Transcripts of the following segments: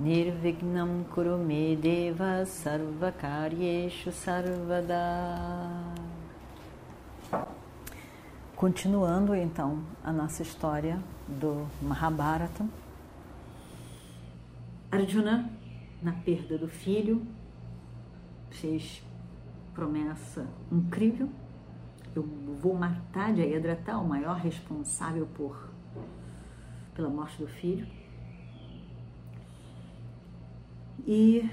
Nirvignam Kurume Deva Sarvakaryeshu Sarvada. Continuando então a nossa história do Mahabharata, Arjuna, na perda do filho, fez promessa incrível: eu vou matar Jayadratha, o maior responsável por pela morte do filho. E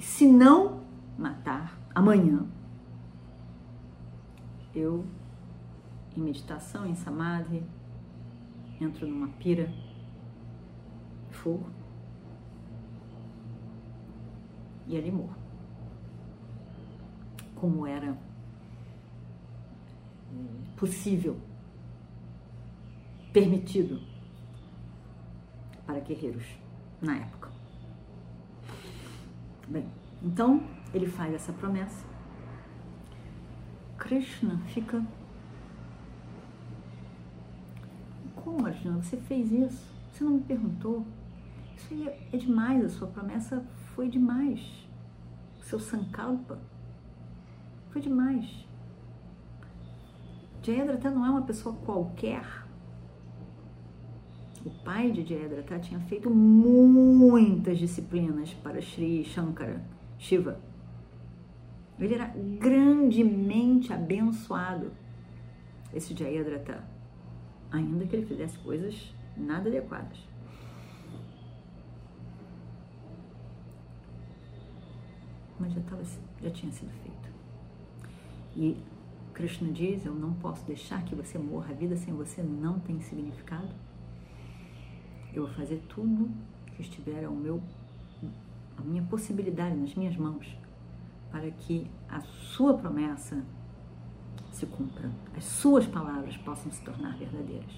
se não matar amanhã, eu, em meditação, em samadhi, entro numa pira fogo e ali morro. Como era possível, permitido para guerreiros na época. Bem, então ele faz essa promessa. Krishna fica. Como, Arjuna? Você fez isso? Você não me perguntou? Isso aí é demais, a sua promessa foi demais. O seu sankalpa foi demais. Jayadratha não é uma pessoa qualquer. O pai de Jayadratha tinha feito muitas disciplinas para Sri Shankara, Shiva. Ele era grandemente abençoado, esse Jayadratha, ainda que ele fizesse coisas nada adequadas. Mas já, tava, já tinha sido feito. E Krishna diz: Eu não posso deixar que você morra. A vida sem você não tem significado. Eu vou fazer tudo que estiver ao meu, a minha possibilidade nas minhas mãos para que a sua promessa se cumpra, as suas palavras possam se tornar verdadeiras.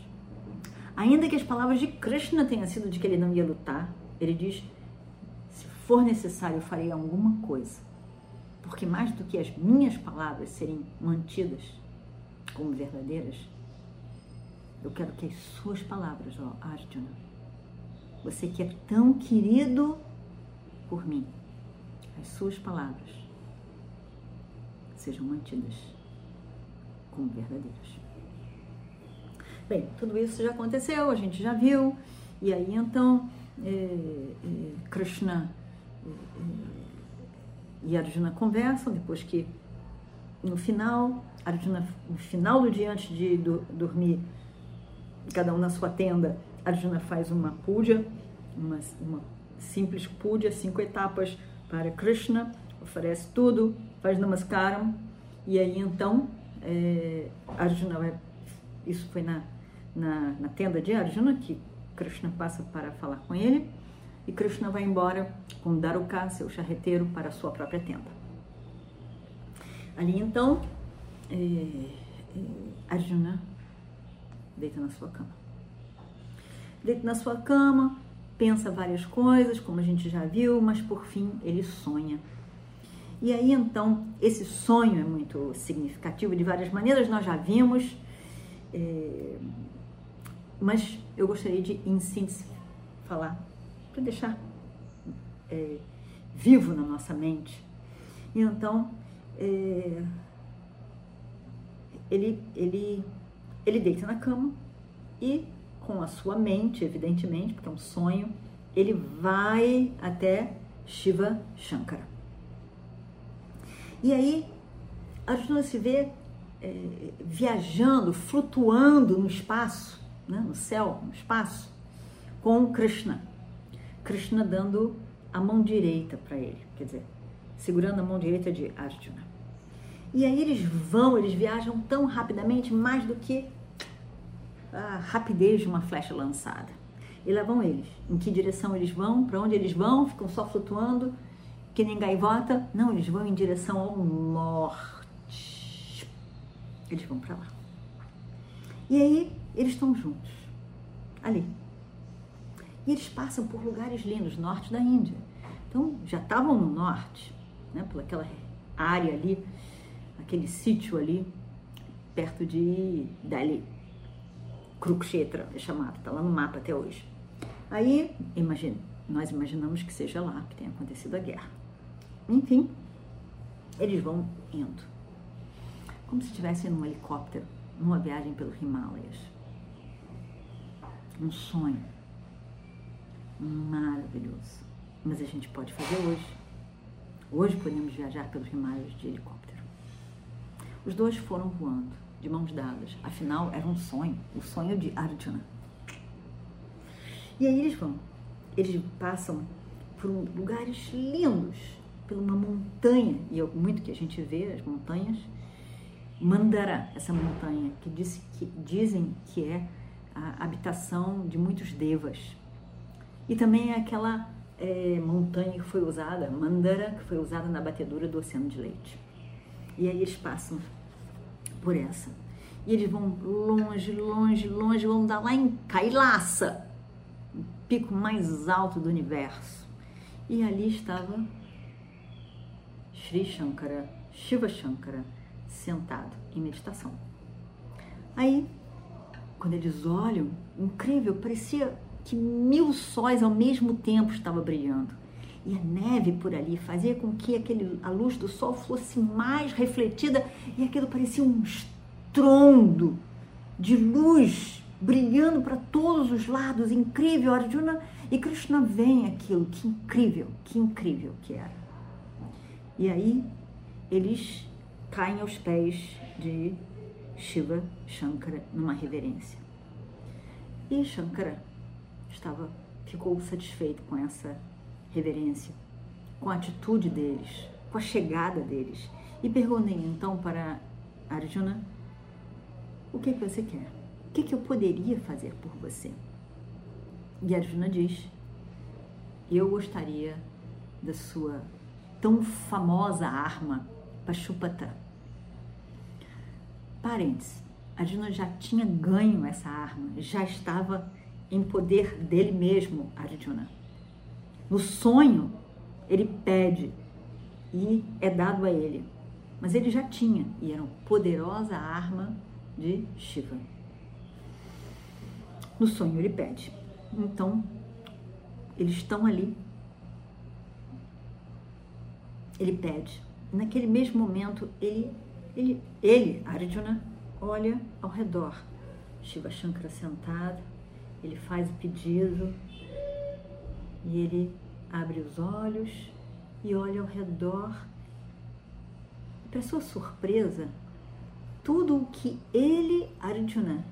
Ainda que as palavras de Krishna tenham sido de que ele não ia lutar, ele diz: se for necessário, eu farei alguma coisa porque mais do que as minhas palavras serem mantidas como verdadeiras, eu quero que as suas palavras, ó Arjuna, você que é tão querido por mim, as suas palavras sejam mantidas como verdadeiras. Bem, tudo isso já aconteceu, a gente já viu, e aí então é, é, Krishna é, e Arjuna conversam, depois que no final, Arjuna, no final do dia, antes de do, dormir, cada um na sua tenda, Arjuna faz uma puja, uma, uma simples puja, cinco etapas para Krishna, oferece tudo, faz namaskaram, e aí então é, Arjuna vai, isso foi na, na, na tenda de Arjuna, que Krishna passa para falar com ele, e Krishna vai embora com Daruka, seu charreteiro, para sua própria tenda. Ali então, é, é, Arjuna deita na sua cama. Deita na sua cama, pensa várias coisas, como a gente já viu, mas por fim ele sonha. E aí então, esse sonho é muito significativo de várias maneiras, nós já vimos, é, mas eu gostaria de, em síntese, falar para deixar é, vivo na nossa mente. E então, é, ele, ele, ele deita na cama e, com a sua mente, evidentemente, porque é um sonho, ele vai até Shiva Shankara. E aí, Arjuna se vê é, viajando, flutuando no espaço, né, no céu, no espaço, com Krishna. Krishna dando a mão direita para ele, quer dizer, segurando a mão direita de Arjuna. E aí eles vão, eles viajam tão rapidamente, mais do que a rapidez de uma flecha lançada. E lá vão eles. Em que direção eles vão, para onde eles vão, ficam só flutuando que nem gaivota. Não, eles vão em direção ao norte. Eles vão para lá. E aí eles estão juntos, ali. E eles passam por lugares lindos, norte da Índia. Então já estavam no norte, né, por aquela área ali, aquele sítio ali, perto de Delhi. Kurukshetra é chamado, está lá no mapa até hoje. Aí, nós imaginamos que seja lá que tenha acontecido a guerra. Enfim, eles vão indo. Como se estivessem num helicóptero, numa viagem pelos Himalayas. Um sonho maravilhoso. Mas a gente pode fazer hoje. Hoje podemos viajar pelos Himalayas de helicóptero. Os dois foram voando, de mãos dadas. Afinal, era um sonho, o sonho de Arjuna. E aí eles vão. Eles passam por lugares lindos, por uma montanha, e é muito que a gente vê as montanhas. Mandara, essa montanha, que, que dizem que é a habitação de muitos devas. E também é aquela é, montanha que foi usada, Mandara, que foi usada na batedura do Oceano de Leite. E aí eles passam por essa. E eles vão longe, longe, longe, vão dar lá em Kailasa, o pico mais alto do universo. E ali estava Sri Shankara, Shiva Shankara, sentado em meditação. Aí, quando eles olham, incrível, parecia que mil sóis ao mesmo tempo estava brilhando. E a neve por ali fazia com que aquele, a luz do sol fosse mais refletida e aquilo parecia um estrondo de luz brilhando para todos os lados, incrível. Arjuna e Krishna veem aquilo, que incrível, que incrível que era. E aí eles caem aos pés de Shiva Shankara numa reverência. E Shankara estava ficou satisfeito com essa reverência, com a atitude deles, com a chegada deles. E perguntei então para Arjuna: O que, que você quer? O que, que eu poderia fazer por você? E Arjuna diz: Eu gostaria da sua tão famosa arma, Pashupata. Parênteses, Arjuna já tinha ganho essa arma, já estava em poder dele mesmo, Arjuna. No sonho, ele pede e é dado a ele. Mas ele já tinha e era uma poderosa arma de Shiva. No sonho ele pede. Então, eles estão ali. Ele pede. Naquele mesmo momento, ele, ele, ele Arjuna, olha ao redor. Shiva Shankara sentado, ele faz o pedido e ele abre os olhos e olha ao redor. E para sua surpresa, tudo o que ele, Arjuna,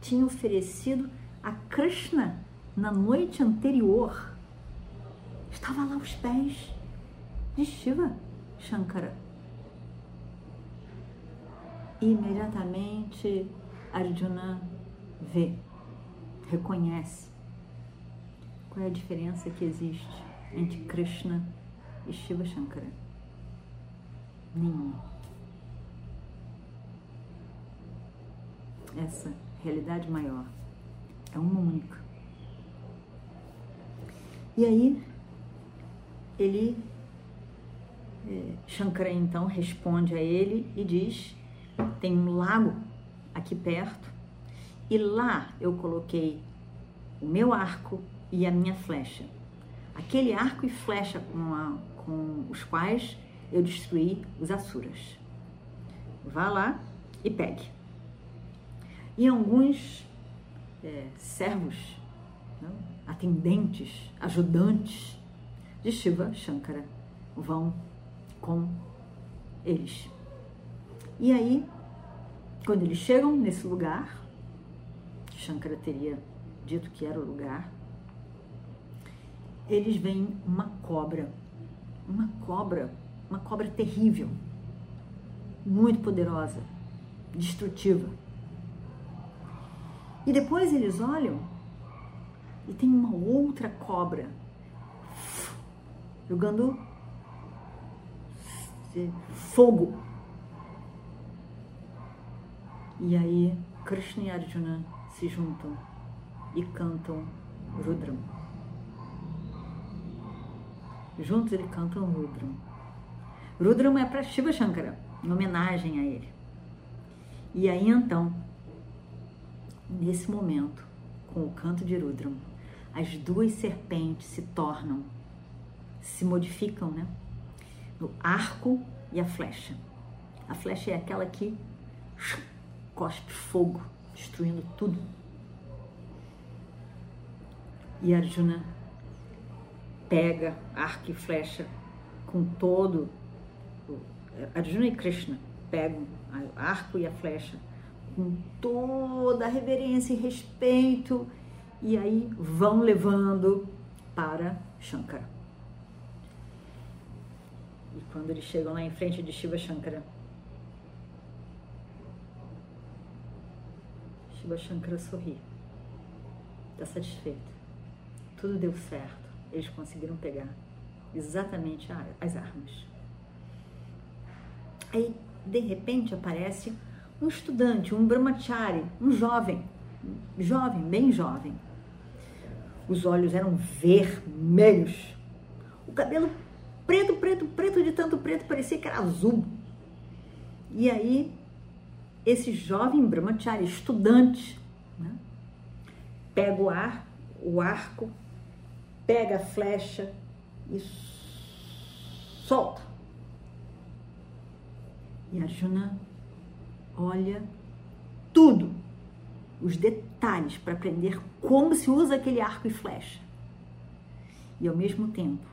tinha oferecido a Krishna na noite anterior estava lá aos pés de Shiva Shankara. E imediatamente Arjuna vê reconhece qual é a diferença que existe entre Krishna e Shiva Shankara. Nenhuma. Essa realidade maior é uma única. E aí, ele, é, Shankara então responde a ele e diz: tem um lago aqui perto e lá eu coloquei o meu arco e a minha flecha. Aquele arco e flecha com, a, com os quais eu destruí os Asuras. Vá lá e pegue. E alguns é, servos, não? atendentes, ajudantes de Shiva Shankara vão com eles. E aí, quando eles chegam nesse lugar, Shankara teria dito que era o lugar, eles veem uma cobra, uma cobra, uma cobra terrível, muito poderosa, destrutiva. E depois eles olham e tem uma outra cobra jogando fogo. E aí Krishna e Arjuna se juntam e cantam Rudram. Juntos eles cantam Rudram. Rudram é para Shiva Shankara, em homenagem a ele. E aí então, nesse momento, com o canto de Rudram, as duas serpentes se tornam, se modificam, né? No arco e a flecha. A flecha é aquela que cospe fogo, destruindo tudo. E Arjuna pega arco e flecha com todo. Arjuna e Krishna pegam o arco e a flecha com toda a reverência e respeito e aí vão levando para Shankara. E quando eles chegam lá em frente de Shiva Shankara, Shiva Shankara sorri. Está satisfeito. Tudo deu certo. Eles conseguiram pegar exatamente as armas. Aí, de repente, aparece um estudante, um brahmachari, um jovem, jovem, bem jovem. Os olhos eram vermelhos. O cabelo preto, preto, preto, de tanto preto, parecia que era azul. E aí, esse jovem brahmachari, estudante, né, pega o ar, o arco, pega a flecha e solta. E Arjuna olha tudo, os detalhes para aprender como se usa aquele arco e flecha. E ao mesmo tempo,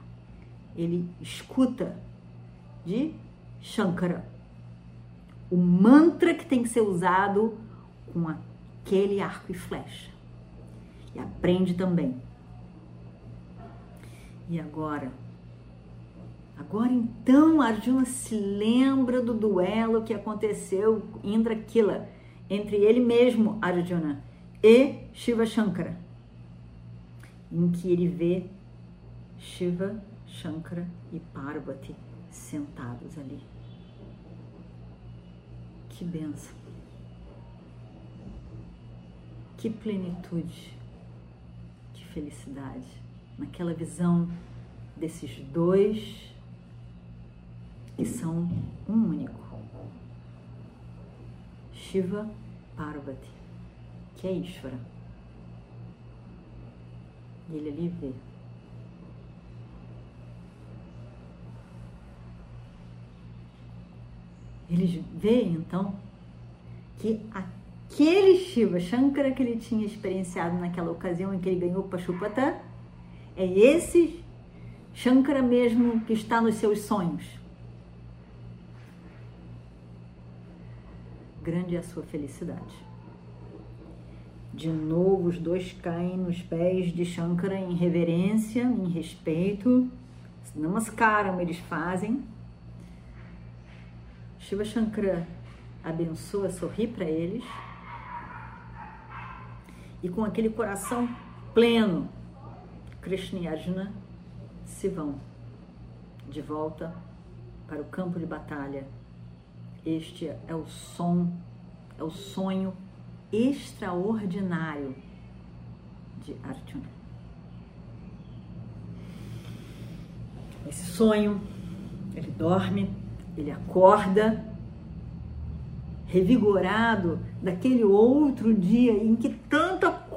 ele escuta de Shankara o mantra que tem que ser usado com aquele arco e flecha. E aprende também. E agora? Agora então Arjuna se lembra do duelo que aconteceu em Indrakila entre ele mesmo, Arjuna, e Shiva Shankara, em que ele vê Shiva, Shankara e Parvati sentados ali. Que benção! Que plenitude! Que felicidade! Naquela visão desses dois que são um único. Shiva Parvati, que é Ishvara. E ele ali vê. Eles veem então que aquele Shiva Shankara que ele tinha experienciado naquela ocasião em que ele ganhou Pashupata é esse Shankara mesmo que está nos seus sonhos. grande é a sua felicidade. De novo, os dois caem nos pés de Shankara em reverência, em respeito. Namaskaram eles fazem. Shiva Shankara abençoa, sorri para eles. E com aquele coração pleno, Krishna e Arjuna se vão de volta para o campo de batalha este é o som, é o sonho extraordinário de Arjuna. Esse sonho, ele dorme, ele acorda, revigorado daquele outro dia em que tanta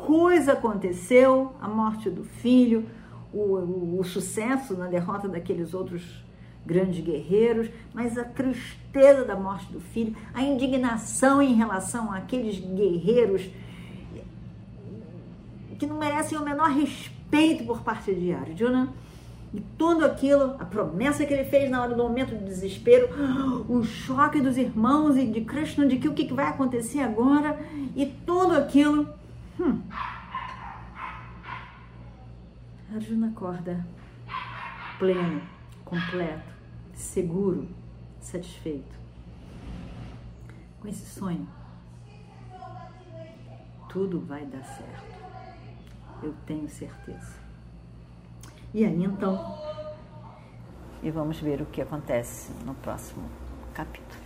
coisa aconteceu a morte do filho, o, o, o sucesso na derrota daqueles outros grandes guerreiros, mas a tristeza da morte do filho, a indignação em relação àqueles guerreiros que não merecem o menor respeito por parte de Arjuna. E tudo aquilo, a promessa que ele fez na hora do momento de desespero, o choque dos irmãos e de Krishna de que o que vai acontecer agora, e tudo aquilo. Hum. Arjuna acorda pleno, completo, seguro, satisfeito. Com esse sonho, tudo vai dar certo. Eu tenho certeza. E aí então, e vamos ver o que acontece no próximo capítulo.